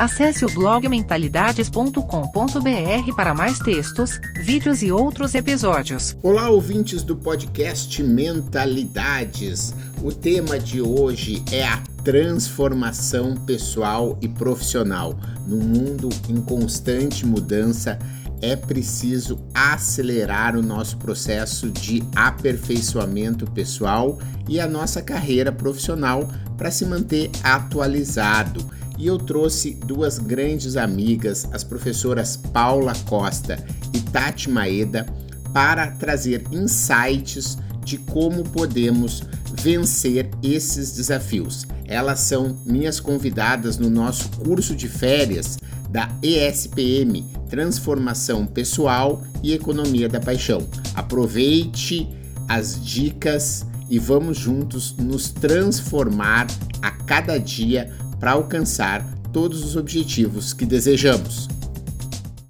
Acesse o blog mentalidades.com.br para mais textos, vídeos e outros episódios. Olá, ouvintes do podcast Mentalidades. O tema de hoje é a transformação pessoal e profissional. No mundo em constante mudança, é preciso acelerar o nosso processo de aperfeiçoamento pessoal e a nossa carreira profissional para se manter atualizado e eu trouxe duas grandes amigas, as professoras Paula Costa e Tati Maeda, para trazer insights de como podemos vencer esses desafios. Elas são minhas convidadas no nosso curso de férias da ESPM Transformação Pessoal e Economia da Paixão. Aproveite as dicas e vamos juntos nos transformar a cada dia para alcançar todos os objetivos que desejamos.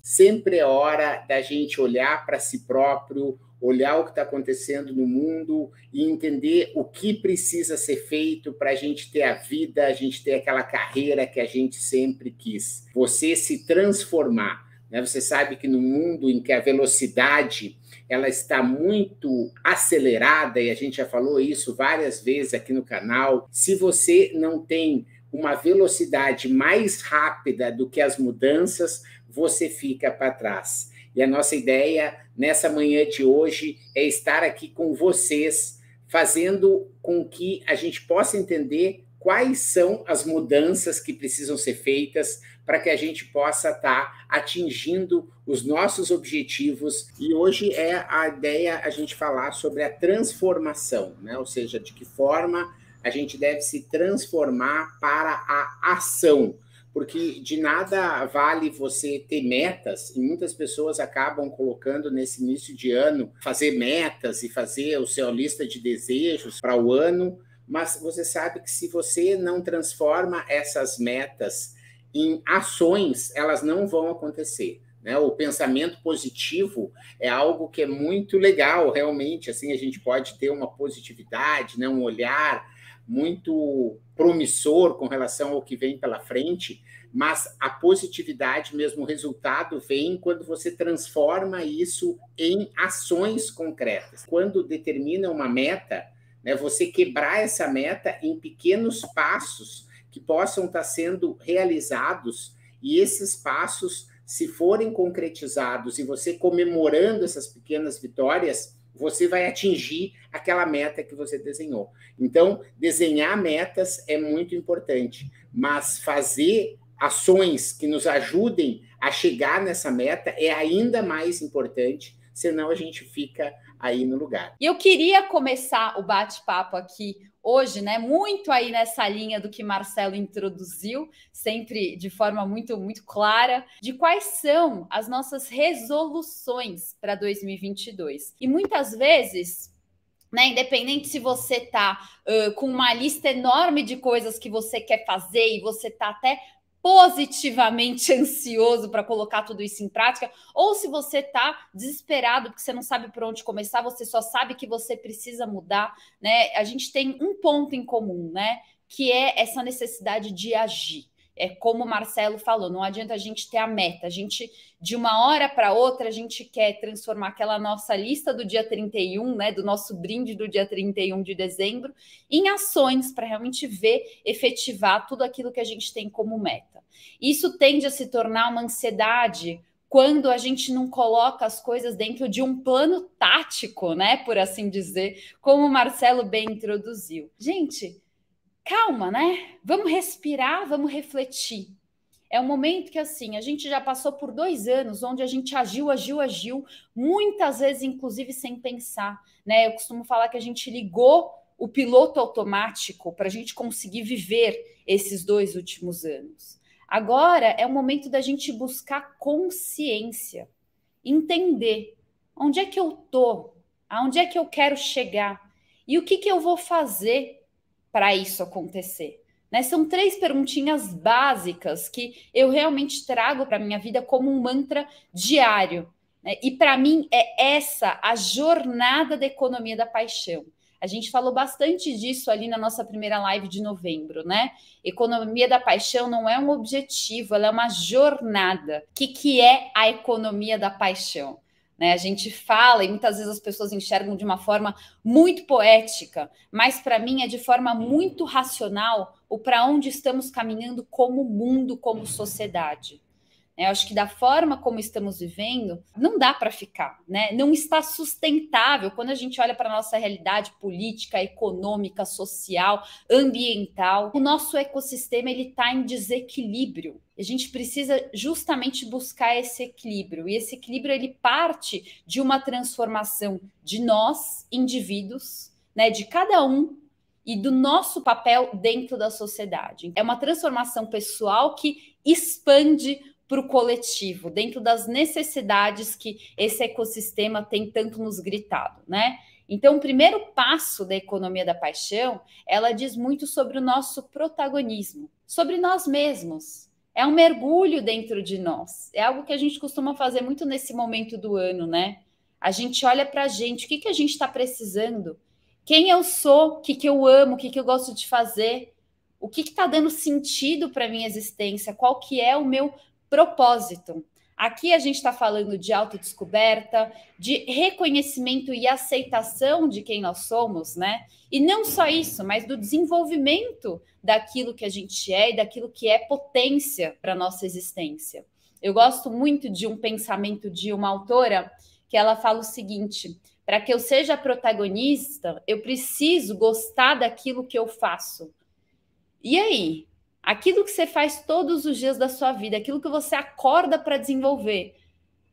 Sempre é hora da gente olhar para si próprio, olhar o que está acontecendo no mundo e entender o que precisa ser feito para a gente ter a vida, a gente ter aquela carreira que a gente sempre quis. Você se transformar. Né? Você sabe que no mundo em que a velocidade ela está muito acelerada, e a gente já falou isso várias vezes aqui no canal, se você não tem uma velocidade mais rápida do que as mudanças, você fica para trás. E a nossa ideia nessa manhã de hoje é estar aqui com vocês, fazendo com que a gente possa entender quais são as mudanças que precisam ser feitas para que a gente possa estar tá atingindo os nossos objetivos. E hoje é a ideia a gente falar sobre a transformação, né? Ou seja, de que forma a gente deve se transformar para a ação, porque de nada vale você ter metas, e muitas pessoas acabam colocando nesse início de ano fazer metas e fazer o seu lista de desejos para o ano, mas você sabe que se você não transforma essas metas em ações, elas não vão acontecer. Né? O pensamento positivo é algo que é muito legal, realmente. Assim, a gente pode ter uma positividade, né? um olhar muito promissor com relação ao que vem pela frente, mas a positividade mesmo, o resultado vem quando você transforma isso em ações concretas. Quando determina uma meta, né, você quebrar essa meta em pequenos passos que possam estar sendo realizados e esses passos, se forem concretizados e você comemorando essas pequenas vitórias, você vai atingir aquela meta que você desenhou. Então, desenhar metas é muito importante, mas fazer ações que nos ajudem a chegar nessa meta é ainda mais importante, senão a gente fica aí no lugar. E eu queria começar o bate-papo aqui hoje, né, muito aí nessa linha do que Marcelo introduziu, sempre de forma muito muito clara, de quais são as nossas resoluções para 2022. E muitas vezes né, independente se você tá uh, com uma lista enorme de coisas que você quer fazer e você tá até positivamente ansioso para colocar tudo isso em prática, ou se você está desesperado porque você não sabe por onde começar, você só sabe que você precisa mudar, né? A gente tem um ponto em comum, né? Que é essa necessidade de agir é como o Marcelo falou, não adianta a gente ter a meta, a gente de uma hora para outra a gente quer transformar aquela nossa lista do dia 31, né, do nosso brinde do dia 31 de dezembro, em ações para realmente ver efetivar tudo aquilo que a gente tem como meta. Isso tende a se tornar uma ansiedade quando a gente não coloca as coisas dentro de um plano tático, né, por assim dizer, como o Marcelo bem introduziu. Gente, calma, né? Vamos respirar, vamos refletir. É um momento que, assim, a gente já passou por dois anos onde a gente agiu, agiu, agiu, muitas vezes, inclusive, sem pensar, né? Eu costumo falar que a gente ligou o piloto automático para a gente conseguir viver esses dois últimos anos. Agora é o momento da gente buscar consciência, entender onde é que eu tô, Aonde é que eu quero chegar? E o que, que eu vou fazer para isso acontecer? Né? São três perguntinhas básicas que eu realmente trago para a minha vida como um mantra diário. Né? E para mim é essa a jornada da economia da paixão. A gente falou bastante disso ali na nossa primeira live de novembro, né? Economia da paixão não é um objetivo, ela é uma jornada. O que, que é a economia da paixão? Né? A gente fala e muitas vezes as pessoas enxergam de uma forma muito poética, mas para mim é de forma muito racional o para onde estamos caminhando como mundo, como sociedade. Eu acho que da forma como estamos vivendo, não dá para ficar, né? Não está sustentável quando a gente olha para a nossa realidade política, econômica, social, ambiental. O nosso ecossistema ele está em desequilíbrio. A gente precisa justamente buscar esse equilíbrio. E esse equilíbrio ele parte de uma transformação de nós, indivíduos, né? De cada um e do nosso papel dentro da sociedade. É uma transformação pessoal que expande para o coletivo, dentro das necessidades que esse ecossistema tem tanto nos gritado, né? Então, o primeiro passo da economia da paixão, ela diz muito sobre o nosso protagonismo, sobre nós mesmos. É um mergulho dentro de nós. É algo que a gente costuma fazer muito nesse momento do ano, né? A gente olha para a gente, o que, que a gente está precisando? Quem eu sou? O que, que eu amo? O que, que eu gosto de fazer? O que está dando sentido para a minha existência? Qual que é o meu propósito. Aqui a gente está falando de autodescoberta, de reconhecimento e aceitação de quem nós somos, né? E não só isso, mas do desenvolvimento daquilo que a gente é e daquilo que é potência para a nossa existência. Eu gosto muito de um pensamento de uma autora que ela fala o seguinte: para que eu seja protagonista, eu preciso gostar daquilo que eu faço. E aí? Aquilo que você faz todos os dias da sua vida, aquilo que você acorda para desenvolver,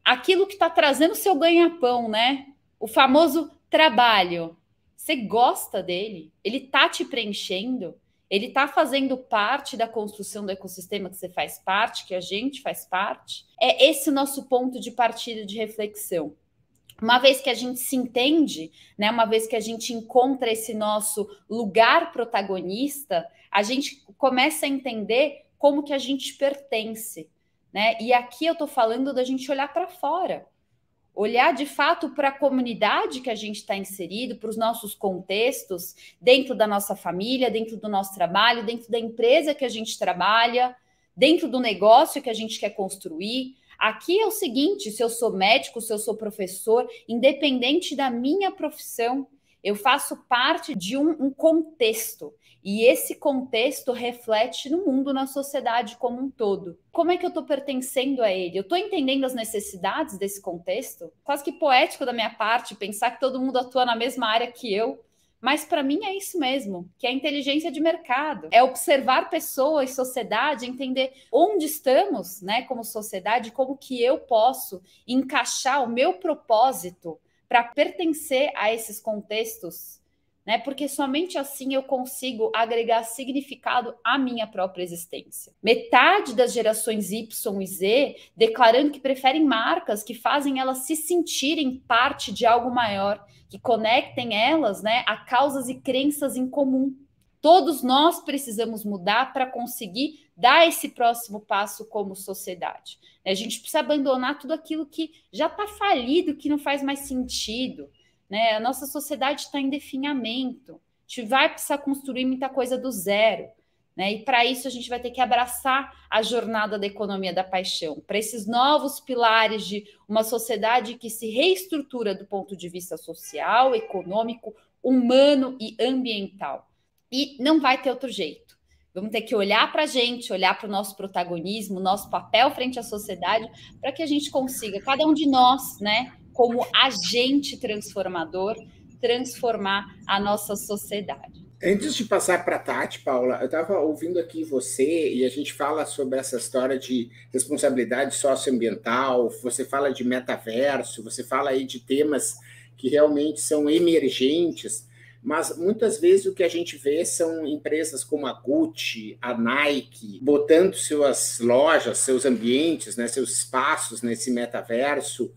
aquilo que está trazendo seu ganha-pão, né? O famoso trabalho. Você gosta dele? Ele está te preenchendo? Ele está fazendo parte da construção do ecossistema que você faz parte, que a gente faz parte? É esse o nosso ponto de partida de reflexão. Uma vez que a gente se entende, né, uma vez que a gente encontra esse nosso lugar protagonista, a gente começa a entender como que a gente pertence, né? E aqui eu estou falando da gente olhar para fora, olhar de fato para a comunidade que a gente está inserido, para os nossos contextos, dentro da nossa família, dentro do nosso trabalho, dentro da empresa que a gente trabalha, dentro do negócio que a gente quer construir. Aqui é o seguinte: se eu sou médico, se eu sou professor, independente da minha profissão, eu faço parte de um, um contexto. E esse contexto reflete no mundo, na sociedade como um todo. Como é que eu estou pertencendo a ele? Eu estou entendendo as necessidades desse contexto? Quase que poético da minha parte pensar que todo mundo atua na mesma área que eu. Mas para mim é isso mesmo, que é a inteligência de mercado. É observar pessoas, sociedade, entender onde estamos, né, como sociedade, como que eu posso encaixar o meu propósito para pertencer a esses contextos né? Porque somente assim eu consigo agregar significado à minha própria existência. Metade das gerações Y e Z declarando que preferem marcas que fazem elas se sentirem parte de algo maior, que conectem elas, né, a causas e crenças em comum. Todos nós precisamos mudar para conseguir dar esse próximo passo como sociedade. A gente precisa abandonar tudo aquilo que já está falido, que não faz mais sentido. Né? A nossa sociedade está em definhamento. A gente vai precisar construir muita coisa do zero. Né? E para isso a gente vai ter que abraçar a jornada da economia da paixão, para esses novos pilares de uma sociedade que se reestrutura do ponto de vista social, econômico, humano e ambiental. E não vai ter outro jeito. Vamos ter que olhar para a gente, olhar para o nosso protagonismo, nosso papel frente à sociedade, para que a gente consiga, cada um de nós, né, como agente transformador, transformar a nossa sociedade. Antes de passar para a Tati, Paula, eu estava ouvindo aqui você e a gente fala sobre essa história de responsabilidade socioambiental, você fala de metaverso, você fala aí de temas que realmente são emergentes, mas muitas vezes o que a gente vê são empresas como a Gucci, a Nike, botando suas lojas, seus ambientes, né, seus espaços nesse metaverso,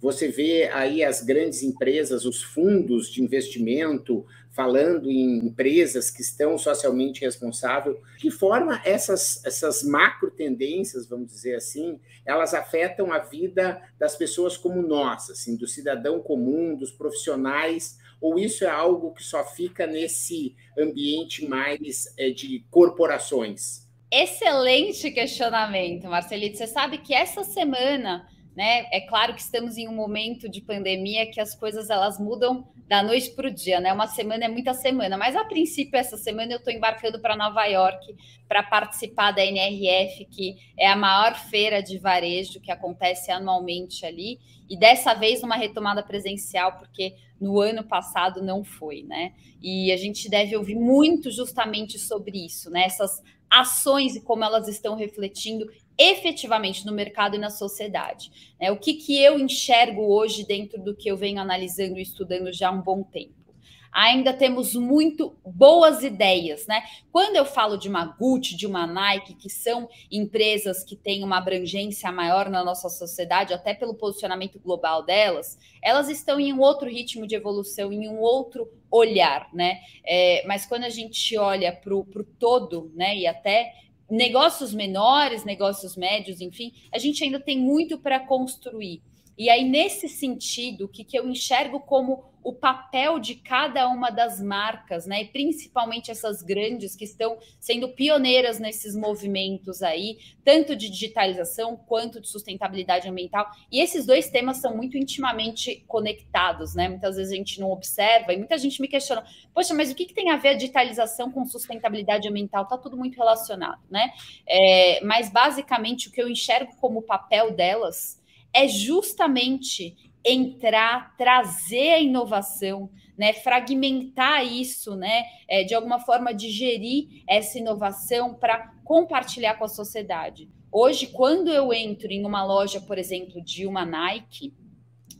Você vê aí as grandes empresas, os fundos de investimento, falando em empresas que estão socialmente responsáveis. Que forma essas, essas macro tendências, vamos dizer assim, elas afetam a vida das pessoas como nós, assim, do cidadão comum, dos profissionais, ou isso é algo que só fica nesse ambiente mais é, de corporações? Excelente questionamento, Marcelito. Você sabe que essa semana né? É claro que estamos em um momento de pandemia que as coisas elas mudam da noite para o dia, né? Uma semana é muita semana, mas a princípio essa semana eu estou embarcando para Nova York para participar da NRF, que é a maior feira de varejo que acontece anualmente ali, e dessa vez numa retomada presencial, porque no ano passado não foi, né? E a gente deve ouvir muito justamente sobre isso, né? Essas ações e como elas estão refletindo efetivamente no mercado e na sociedade. Né? O que, que eu enxergo hoje dentro do que eu venho analisando e estudando já há um bom tempo? Ainda temos muito boas ideias, né? Quando eu falo de uma Gucci, de uma Nike, que são empresas que têm uma abrangência maior na nossa sociedade, até pelo posicionamento global delas, elas estão em um outro ritmo de evolução, em um outro olhar, né? É, mas quando a gente olha para o todo, né, e até negócios menores, negócios médios, enfim, a gente ainda tem muito para construir. E aí, nesse sentido, o que, que eu enxergo como o papel de cada uma das marcas, né? E principalmente essas grandes que estão sendo pioneiras nesses movimentos aí, tanto de digitalização quanto de sustentabilidade ambiental. E esses dois temas são muito intimamente conectados, né? Muitas vezes a gente não observa e muita gente me questiona: poxa, mas o que, que tem a ver a digitalização com sustentabilidade ambiental? Está tudo muito relacionado, né? É, mas basicamente o que eu enxergo como papel delas é justamente entrar, trazer a inovação, né, fragmentar isso, né, é, de alguma forma digerir essa inovação para compartilhar com a sociedade. Hoje, quando eu entro em uma loja, por exemplo, de uma Nike,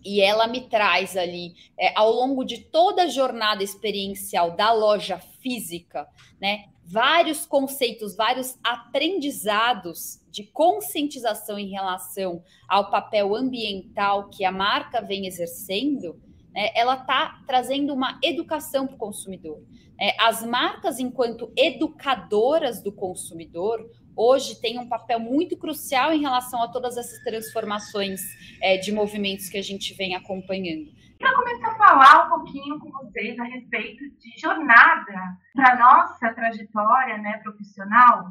e ela me traz ali, é, ao longo de toda a jornada experiencial da loja física, né, vários conceitos, vários aprendizados de conscientização em relação ao papel ambiental que a marca vem exercendo, né, ela está trazendo uma educação para o consumidor. É, as marcas, enquanto educadoras do consumidor, hoje têm um papel muito crucial em relação a todas essas transformações é, de movimentos que a gente vem acompanhando. Para começar a falar um pouquinho com vocês a respeito de jornada para nossa trajetória né, profissional,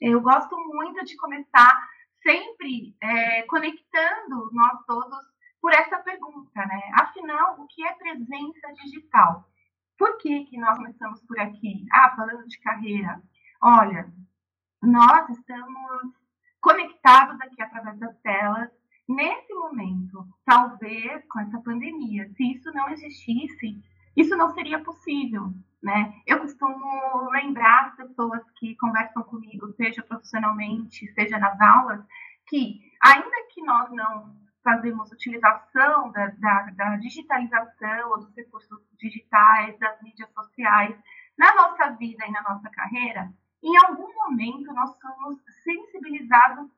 eu gosto muito de começar sempre é, conectando nós todos por essa pergunta, né? Afinal, o que é presença digital? Por que, que nós começamos por aqui? Ah, falando de carreira. Olha, nós estamos conectados aqui através das telas nesse momento, talvez com essa pandemia, se isso não existisse, isso não seria possível, né? Eu costumo lembrar as pessoas que conversam comigo, seja profissionalmente, seja nas aulas, que ainda que nós não fazemos utilização da, da, da digitalização ou dos recursos digitais, das mídias sociais na nossa vida e na nossa carreira, em algum momento nós somos sensibilizados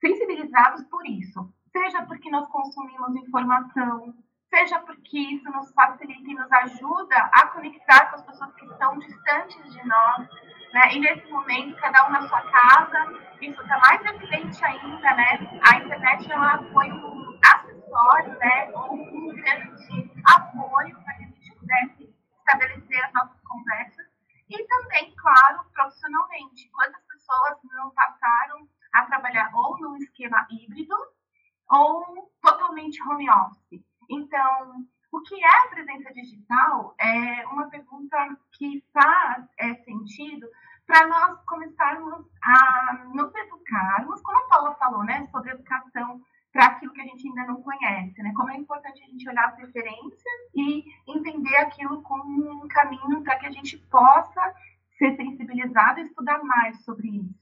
sensibilizados por isso seja porque nós consumimos informação, seja porque isso nos facilita e nos ajuda a conectar com as pessoas que estão distantes de nós, né? E nesse momento, cada um na sua casa, isso está mais evidente ainda, né? A internet ela foi um acessório, né? Um grande apoio para que a gente pudesse estabelecer as nossas conversas e também, claro, profissionalmente. Quantas pessoas não passaram a trabalhar ou num esquema ou home office. Então, o que é presença digital é uma pergunta que faz é, sentido para nós começarmos a nos educarmos, como a Paula falou, né, sobre educação para aquilo que a gente ainda não conhece, né? Como é importante a gente olhar as referências e entender aquilo como um caminho para que a gente possa ser sensibilizado e estudar mais sobre isso.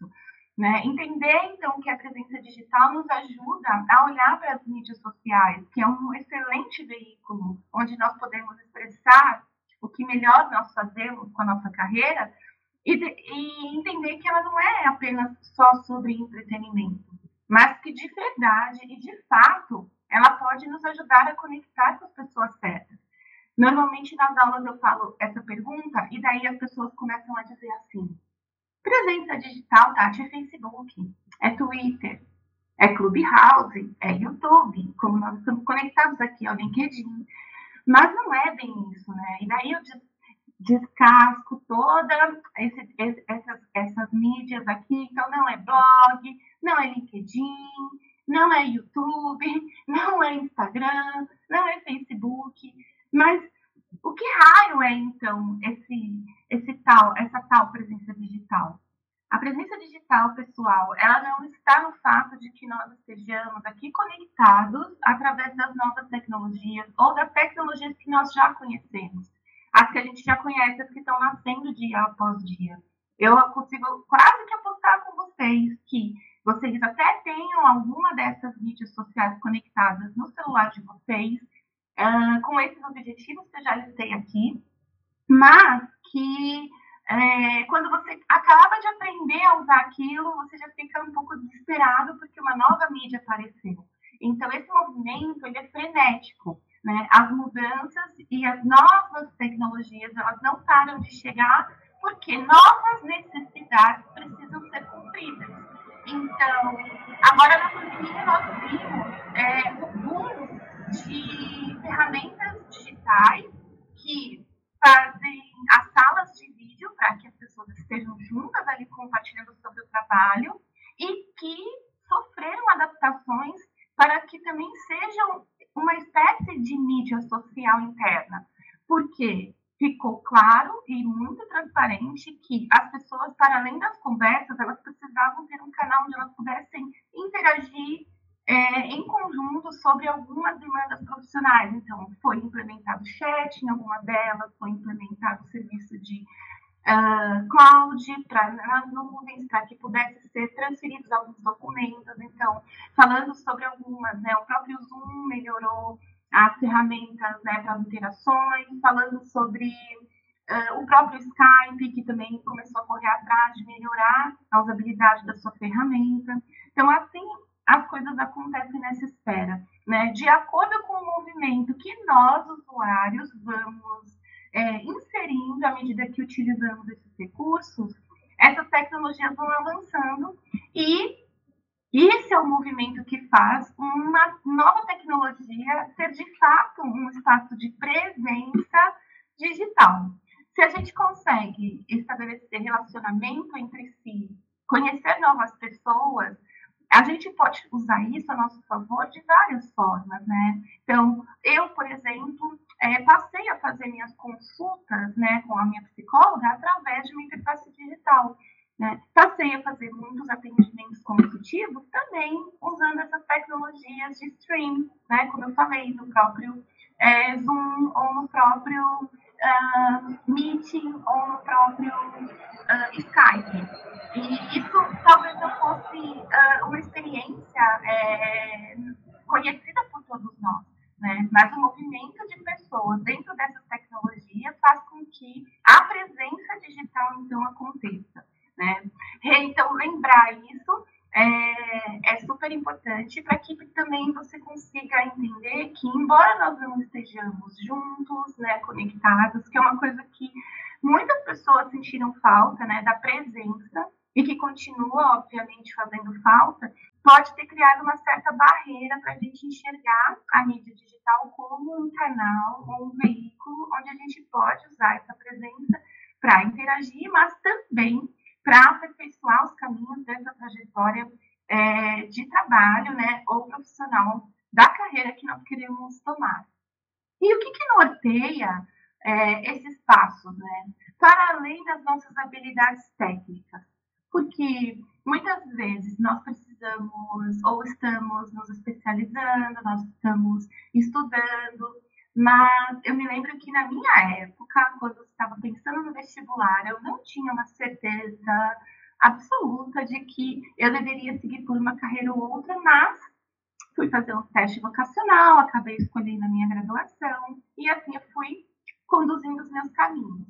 Né? Entender, então, que a presença digital nos ajuda a olhar para as mídias sociais, que é um excelente veículo onde nós podemos expressar o que melhor nós fazemos com a nossa carreira e, e entender que ela não é apenas só sobre entretenimento, mas que de verdade e de fato ela pode nos ajudar a conectar com as pessoas certas. Normalmente nas aulas eu falo essa pergunta e daí as pessoas começam a dizer assim: presença digital, Tati, é Facebook, é Twitter, é Clubhouse, é YouTube, como nós estamos conectados aqui ao LinkedIn. Mas não é bem isso, né? E daí eu descasco toda esse, essas, essas mídias aqui. Então, não é blog, não é LinkedIn, não é YouTube, não é Instagram, não é Facebook. Mas o que raio é, então, esse, esse tal, essa tal presença digital? A presença digital, pessoal, ela não está no fato de que nós estejamos aqui conectados através das novas tecnologias ou das tecnologias que nós já conhecemos as que a gente já conhece, as que estão nascendo dia após dia. Eu consigo quase que apostar com vocês que vocês até tenham alguma dessas mídias sociais conectadas no celular de vocês, uh, com esses objetivos que eu já listei aqui, mas que é, quando você acaba de aprender a usar aquilo, você já fica um pouco desesperado porque uma nova mídia apareceu. Então, esse movimento ele é frenético. Né? As mudanças e as novas tecnologias elas não param de chegar porque novas necessidades precisam ser cumpridas. Então, agora na pandemia nós vimos é, o boom de ferramentas digitais que fazem as salas de vídeo para que as pessoas estejam juntas ali compartilhando sobre o trabalho e que sofreram adaptações para que também sejam uma espécie de mídia social interna, porque ficou claro e muito transparente que as pessoas, para além das conversas, elas precisavam ter um canal onde elas pudessem interagir é, em conjunto sobre algumas demandas profissionais. Então, foi implementado chat em alguma delas, foi implementado o serviço de uh, cloud para nas nuvens para que pudesse ser transferidos alguns documentos. Então, falando sobre algumas, né, o próprio Zoom melhorou as ferramentas né, para as interações, falando sobre uh, o próprio Skype, que também começou a correr atrás de melhorar a usabilidade da sua ferramenta. Então, assim, as coisas acontecem nessa esfera, né? De acordo com o movimento que nós, usuários, vamos é, inserindo à medida que utilizamos esses recursos, essas tecnologias vão avançando e esse é o movimento que faz uma nova tecnologia ser de fato um espaço de presença digital. Se a gente consegue estabelecer relacionamento entre si, conhecer novas pessoas, a gente pode usar isso a nosso favor de várias formas, né? Dentro dessas tecnologias faz com que a presença digital então aconteça, né? Então lembrar isso é, é super importante para que também você consiga entender que embora nós não estejamos juntos, né, conectados, que é uma coisa que muitas pessoas sentiram falta, né, da presença e que continua, obviamente, fazendo falta, pode ter criado uma certa barreira para a gente enxergar a mídia como um canal ou um veículo onde a gente pode usar essa presença para interagir, mas também para aperfeiçoar os caminhos dessa trajetória é, de trabalho né, ou profissional da carreira que nós queremos tomar. E o que, que norteia é, esses passos, né? Para além das nossas habilidades técnicas porque muitas vezes nós precisamos ou estamos nos especializando, nós estamos estudando, mas eu me lembro que na minha época, quando eu estava pensando no vestibular, eu não tinha uma certeza absoluta de que eu deveria seguir por uma carreira ou outra, mas fui fazer um teste vocacional, acabei escolhendo a minha graduação e assim eu fui conduzindo os meus caminhos.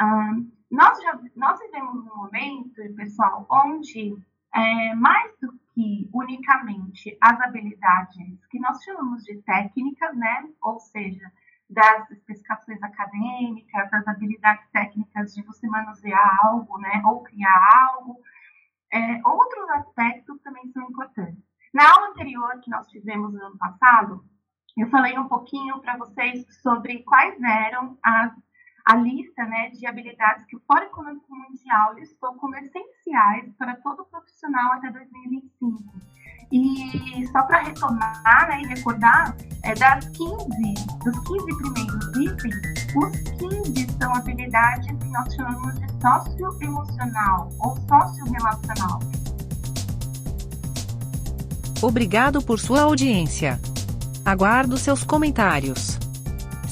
Um, nós, já, nós vivemos um momento, pessoal, onde é, mais do que unicamente as habilidades que nós chamamos de técnicas, né? Ou seja, das especificações acadêmicas, das habilidades técnicas de você manusear algo, né? Ou criar algo. É, outros aspectos também são importantes. Na aula anterior que nós tivemos no ano passado, eu falei um pouquinho para vocês sobre quais eram as a lista né, de habilidades que o Fórum Econômico Mundial listou como essenciais para todo profissional até 2025. E só para retomar né, e recordar, é, das 15, dos 15 primeiros itens, os 15 são habilidades que nós chamamos de socioemocional ou sociorelacional. Obrigado por sua audiência. Aguardo seus comentários.